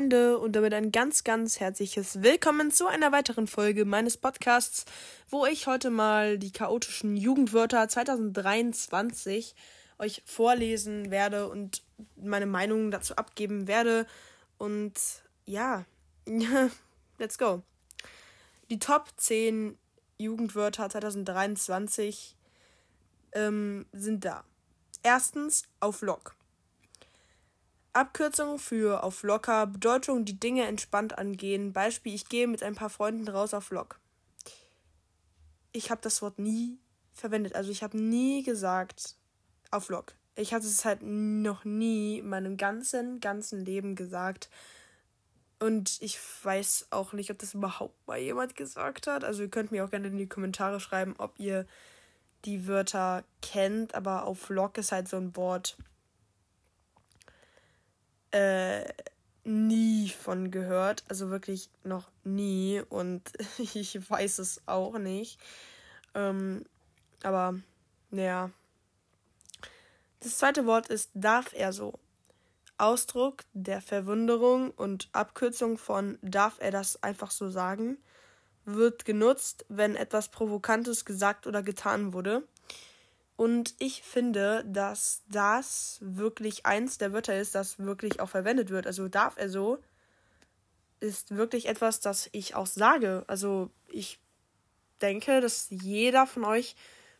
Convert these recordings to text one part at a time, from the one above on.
Freunde und damit ein ganz, ganz herzliches Willkommen zu einer weiteren Folge meines Podcasts, wo ich heute mal die chaotischen Jugendwörter 2023 euch vorlesen werde und meine Meinung dazu abgeben werde. Und ja, let's go. Die Top 10 Jugendwörter 2023 ähm, sind da. Erstens auf Lock. Abkürzung für auf locker, Bedeutung die Dinge entspannt angehen. Beispiel, ich gehe mit ein paar Freunden raus auf Lock. Ich habe das Wort nie verwendet. Also ich habe nie gesagt auf Lock. Ich hatte es halt noch nie in meinem ganzen, ganzen Leben gesagt. Und ich weiß auch nicht, ob das überhaupt mal jemand gesagt hat. Also ihr könnt mir auch gerne in die Kommentare schreiben, ob ihr die Wörter kennt. Aber auf Lock ist halt so ein Wort äh, nie von gehört. Also wirklich noch nie. Und ich weiß es auch nicht. Ähm, aber, naja. Das zweite Wort ist darf er so. Ausdruck der Verwunderung und Abkürzung von darf er das einfach so sagen wird genutzt, wenn etwas Provokantes gesagt oder getan wurde. Und ich finde, dass das wirklich eins der Wörter ist, das wirklich auch verwendet wird. Also darf er so, ist wirklich etwas, das ich auch sage. Also ich denke, dass jeder von euch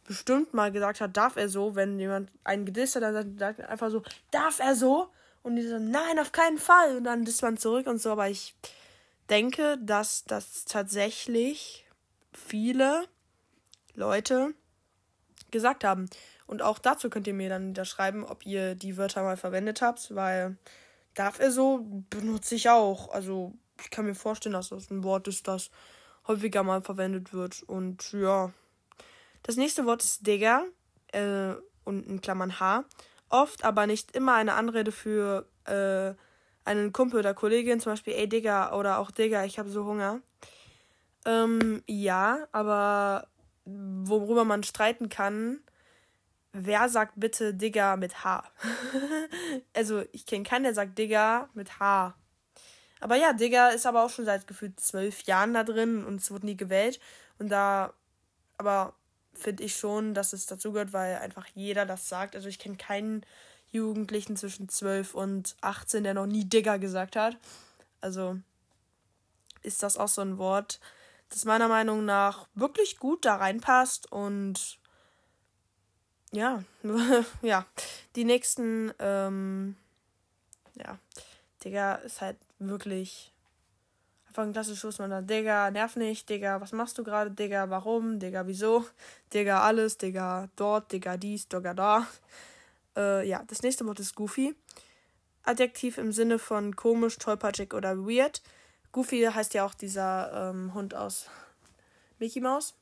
bestimmt mal gesagt hat, darf er so, wenn jemand einen gedisst hat, dann sagt einfach so, darf er so? Und die sagen, nein, auf keinen Fall. Und dann disst man zurück und so. Aber ich denke, dass das tatsächlich viele Leute gesagt haben. Und auch dazu könnt ihr mir dann wieder schreiben, ob ihr die Wörter mal verwendet habt, weil darf er so, benutze ich auch. Also ich kann mir vorstellen, dass das ein Wort ist, das häufiger mal verwendet wird. Und ja. Das nächste Wort ist Digger äh, und in Klammern H. Oft, aber nicht immer eine Anrede für äh, einen Kumpel oder Kollegin, zum Beispiel, ey Digger oder auch Digger, ich habe so Hunger. Ähm, ja, aber worüber man streiten kann, wer sagt bitte Digger mit H? also, ich kenne keinen, der sagt Digger mit H. Aber ja, Digger ist aber auch schon seit gefühlt zwölf Jahren da drin und es wurde nie gewählt. Und da, aber finde ich schon, dass es dazu gehört, weil einfach jeder das sagt. Also ich kenne keinen Jugendlichen zwischen 12 und 18, der noch nie Digger gesagt hat. Also ist das auch so ein Wort, das meiner Meinung nach wirklich gut da reinpasst und ja, ja, die nächsten, ähm, ja, Digga ist halt wirklich einfach ein klassisches man da, Digga, nerv nicht, Digga, was machst du gerade, Digga, warum, Digga, wieso, Digga, alles, Digga, dort, Digga, dies, Digga, da. Äh, ja, das nächste Wort ist Goofy. Adjektiv im Sinne von komisch, tollpatschig oder weird. Goofy heißt ja auch dieser ähm, Hund aus Mickey Mouse.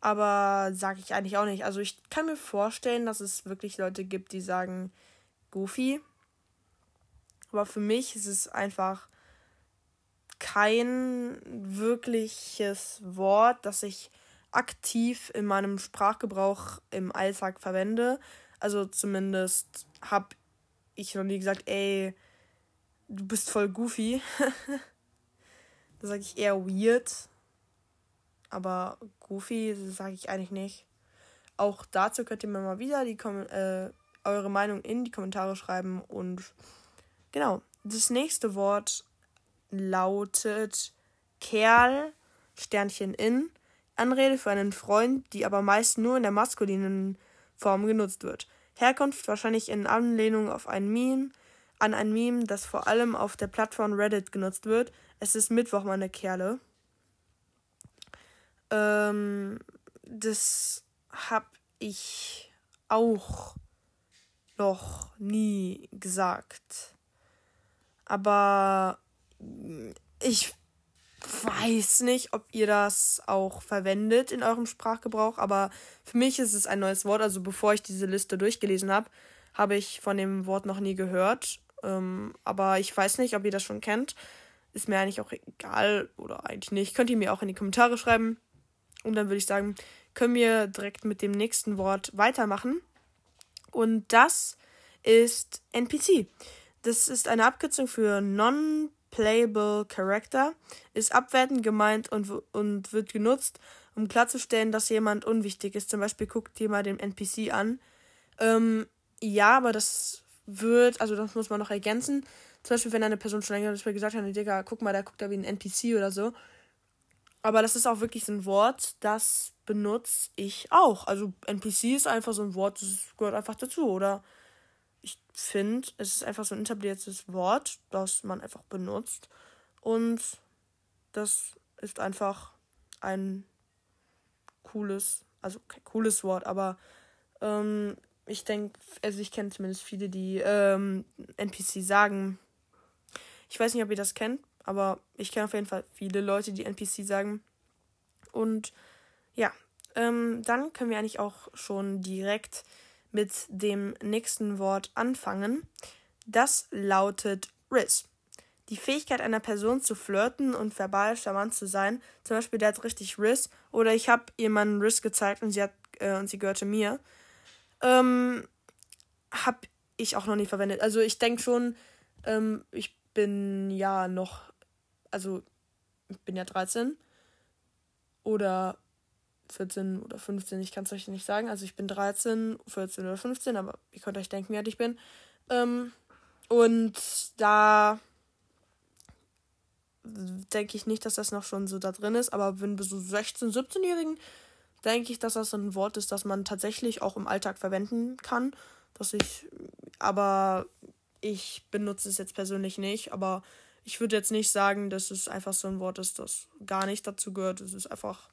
Aber sage ich eigentlich auch nicht. Also ich kann mir vorstellen, dass es wirklich Leute gibt, die sagen Goofy. Aber für mich ist es einfach kein wirkliches Wort, das ich aktiv in meinem Sprachgebrauch im Alltag verwende. Also zumindest habe ich noch nie gesagt, ey, du bist voll goofy. da sage ich eher weird. Aber goofy sage ich eigentlich nicht. Auch dazu könnt ihr mir mal wieder die Kom äh, eure Meinung in die Kommentare schreiben. Und genau, das nächste Wort lautet Kerl, Sternchen in. Anrede für einen Freund, die aber meist nur in der maskulinen Form genutzt wird. Herkunft wahrscheinlich in Anlehnung auf ein Meme, an ein Meme, das vor allem auf der Plattform Reddit genutzt wird. Es ist Mittwoch, meine Kerle. Ähm, das hab ich auch noch nie gesagt. Aber ich weiß nicht, ob ihr das auch verwendet in eurem Sprachgebrauch, aber für mich ist es ein neues Wort. Also bevor ich diese Liste durchgelesen habe, habe ich von dem Wort noch nie gehört. Ähm, aber ich weiß nicht, ob ihr das schon kennt. Ist mir eigentlich auch egal oder eigentlich nicht. Könnt ihr mir auch in die Kommentare schreiben. Und dann würde ich sagen, können wir direkt mit dem nächsten Wort weitermachen. Und das ist NPC. Das ist eine Abkürzung für Non-Playable Character, ist abwertend gemeint und, und wird genutzt, um klarzustellen, dass jemand unwichtig ist. Zum Beispiel guckt dir mal den NPC an. Ähm, ja, aber das wird, also das muss man noch ergänzen. Zum Beispiel, wenn eine Person schon länger gesagt hat, Digga, guck mal, da guckt er wie ein NPC oder so. Aber das ist auch wirklich so ein Wort, das benutze ich auch. Also NPC ist einfach so ein Wort, das gehört einfach dazu. Oder ich finde, es ist einfach so ein etabliertes Wort, das man einfach benutzt. Und das ist einfach ein cooles, also kein cooles Wort, aber ähm, ich denke, also ich kenne zumindest viele, die ähm, NPC sagen. Ich weiß nicht, ob ihr das kennt, aber ich kenne auf jeden Fall viele Leute, die NPC sagen. Und ja, ähm, dann können wir eigentlich auch schon direkt mit dem nächsten Wort anfangen. Das lautet Riz. Die Fähigkeit einer Person zu flirten und verbal charmant zu sein. Zum Beispiel, der hat richtig Riz. Oder ich habe jemanden Riz gezeigt und sie hat äh, und sie gehörte mir. Ähm, hab ich auch noch nie verwendet. Also ich denke schon, ähm, ich bin ja noch, also ich bin ja 13 oder 14 oder 15, ich kann es euch nicht sagen. Also ich bin 13, 14 oder 15, aber ihr könnt euch denken, wie alt ich bin. Ähm, und da denke ich nicht, dass das noch schon so da drin ist, aber wenn wir so 16-, 17-Jährigen, denke ich, dass das ein Wort ist, das man tatsächlich auch im Alltag verwenden kann. Dass ich, aber ich benutze es jetzt persönlich nicht, aber ich würde jetzt nicht sagen, dass es einfach so ein Wort ist, das gar nicht dazu gehört. Es ist einfach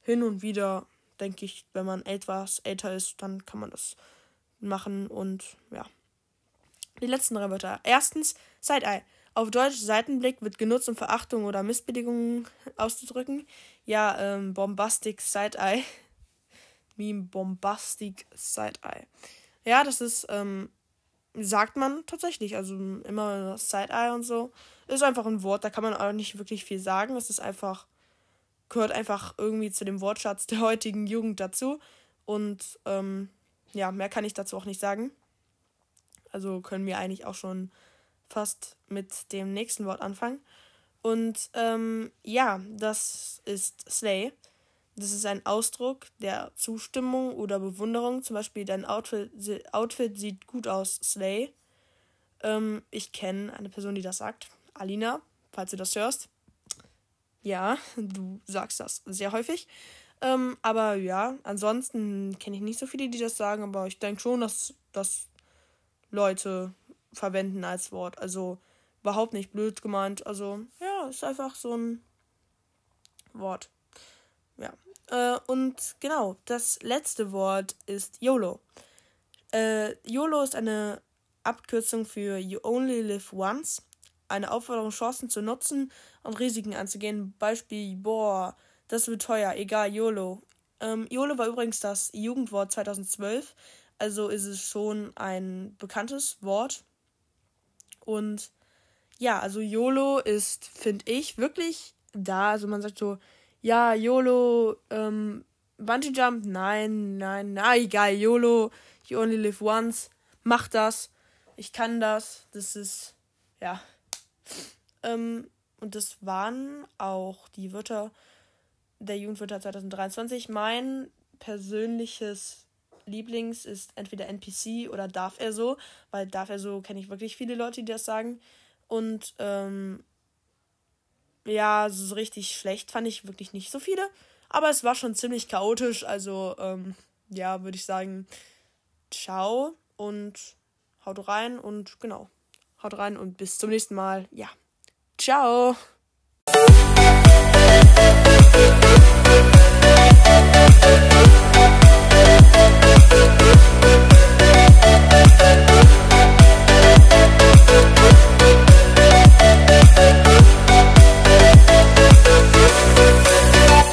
hin und wieder, denke ich, wenn man etwas älter ist, dann kann man das machen und ja. Die letzten drei Wörter. Erstens, Side-Eye. Auf Deutsch Seitenblick wird genutzt, um Verachtung oder Missbilligung auszudrücken. Ja, ähm, Bombastic Side-Eye. Meme Bombastic Side-Eye. Ja, das ist, ähm, sagt man tatsächlich. Also immer Side-Eye und so. Ist einfach ein Wort, da kann man auch nicht wirklich viel sagen. Es ist einfach gehört einfach irgendwie zu dem Wortschatz der heutigen Jugend dazu. Und ähm, ja, mehr kann ich dazu auch nicht sagen. Also können wir eigentlich auch schon fast mit dem nächsten Wort anfangen. Und ähm, ja, das ist Slay. Das ist ein Ausdruck der Zustimmung oder Bewunderung. Zum Beispiel, dein Outfit, Outfit sieht gut aus, Slay. Ähm, ich kenne eine Person, die das sagt. Alina, falls du das hörst. Ja, du sagst das sehr häufig. Ähm, aber ja, ansonsten kenne ich nicht so viele, die das sagen, aber ich denke schon, dass das Leute verwenden als Wort. Also überhaupt nicht blöd gemeint. Also ja, ist einfach so ein Wort. Ja. Äh, und genau, das letzte Wort ist YOLO. Äh, YOLO ist eine Abkürzung für You Only Live Once eine Aufforderung, Chancen zu nutzen und Risiken anzugehen. Beispiel, boah, das wird teuer, egal, YOLO. Ähm, YOLO war übrigens das Jugendwort 2012, also ist es schon ein bekanntes Wort. Und ja, also YOLO ist, finde ich, wirklich da. Also man sagt so, ja, YOLO, ähm, Bungee Jump, nein, nein, na egal, YOLO, you only live once, mach das, ich kann das, das ist, ja, ähm, und das waren auch die Wörter der Jugendwörter 2023. Mein persönliches Lieblings ist entweder NPC oder darf er so, weil darf er so kenne ich wirklich viele Leute, die das sagen. Und ähm, ja, so richtig schlecht fand ich wirklich nicht so viele. Aber es war schon ziemlich chaotisch. Also, ähm, ja, würde ich sagen, ciao und haut rein und genau. Haut rein und bis zum nächsten Mal. Ja. Ciao.